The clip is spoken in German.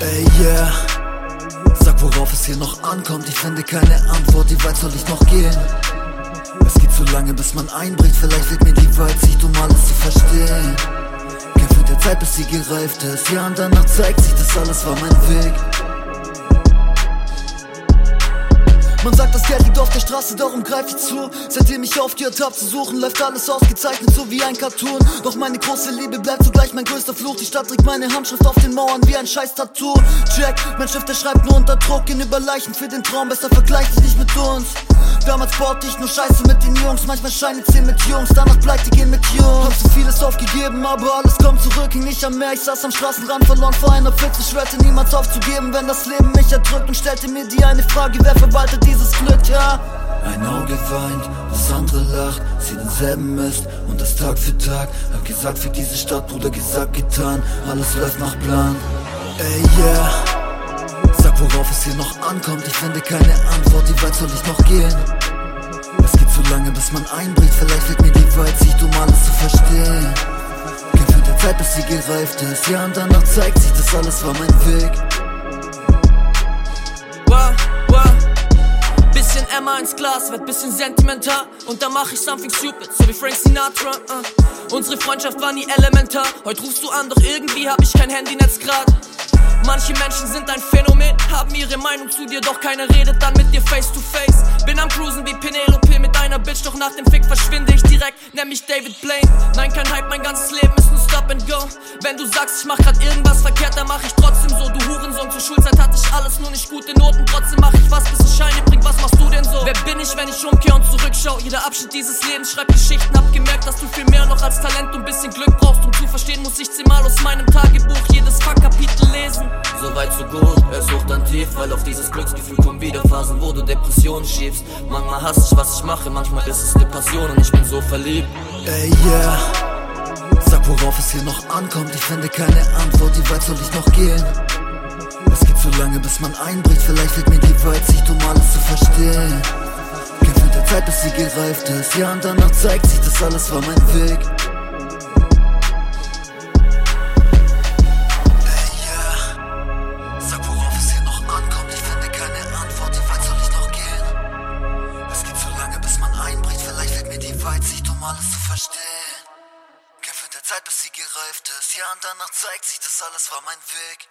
Ey, yeah. Sag, worauf es hier noch ankommt. Ich finde keine Antwort. Wie weit soll ich noch gehen? Es geht zu lange, bis man einbricht. Vielleicht wird mir die Weitsicht, um alles zu verstehen. Kämpf mit der Zeit, bis sie gereift ist. Ja, und danach zeigt sich, das alles war mein Weg. Das Geld liegt auf der Straße, darum greif ich zu. Seitdem ich aufgehört hab zu suchen, läuft alles ausgezeichnet, so wie ein Cartoon. Doch meine große Liebe bleibt zugleich mein größter Fluch. Die Stadt trägt meine Handschrift auf den Mauern wie ein scheiß Tattoo. Check, mein Schiff, der schreibt nur unter Druck. Gehen über Leichen für den Traum, besser vergleich dich nicht mit uns. Damals baute ich nur Scheiße mit den Jungs, manchmal scheine 10 mit Jungs, danach pleite gehen mit Jungs. Hab so vieles aufgegeben, aber alles kommt zurück, hing nicht am Meer, ich saß am Straßenrand, verloren vor einer Pfütze, schwörte niemals aufzugeben, wenn das Leben mich erdrückt und stellte mir die eine Frage, wer verwaltet dieses Glück, ja? Ein Auge weint, das andere lacht, sie denselben Mist und das Tag für Tag. Hab gesagt für diese Stadt, Bruder, gesagt, getan, alles läuft nach Plan. Ey, yeah. Sag, worauf es hier noch ankommt, ich finde keine Antwort, wie weit soll ich noch gehen? Es geht zu lange, bis man einbricht, vielleicht wird mir die Weitsicht, um alles zu verstehen. Bis sie gereift ist, ja, und danach zeigt sich, das alles war mein Weg. Wow, wow. Bisschen Emma ins Glas, wird bisschen sentimental Und dann mach ich something stupid, so wie Frank Sinatra uh. Unsere Freundschaft war nie elementar Heute rufst du an, doch irgendwie hab ich kein Handynetz grad Manche Menschen sind ein Phänomen, haben ihre Meinung zu dir, doch keiner redet dann mit dir face to face. Bin am Cruisen wie Penelope mit einer Bitch, doch nach dem Fick verschwinde ich direkt, nenn mich David Blaine. Nein, kein Hype, mein ganzes Leben ist nur Stop and Go. Wenn du sagst, ich mach grad irgendwas verkehrt, dann mach ich trotzdem so. Du Hurensohn, zur Schulzeit hatte ich alles, nur nicht gute Noten. Trotzdem mach ich was, bis es Scheine bringt. Was machst du denn so? Wer bin ich, wenn ich umkehr und zurückschau? Jeder Abschnitt dieses Lebens schreibt Geschichten. Hab gemerkt, dass du viel mehr noch als Talent und bisschen Glück brauchst. Um zu verstehen, muss ich zehnmal aus meinem Tagebuch tief, weil auf dieses Glücksgefühl kommen wieder Phasen, wo du Depressionen schiebst. Manchmal hasse ich, was ich mache, manchmal ist es eine Passion und ich bin so verliebt. Ey, yeah. Sag, worauf es hier noch ankommt, ich finde keine Antwort, wie weit soll ich noch gehen? Es geht zu lange, bis man einbricht, vielleicht wird mir die Weitsicht, um alles zu verstehen. Kämpf mit der Zeit, bis sie gereift ist, ja, und danach zeigt sich, das alles war mein Weg. Um alles zu verstehen. Kämpf mit der Zeit, bis sie gereift ist, ja, und danach zeigt sich, das alles war mein Weg.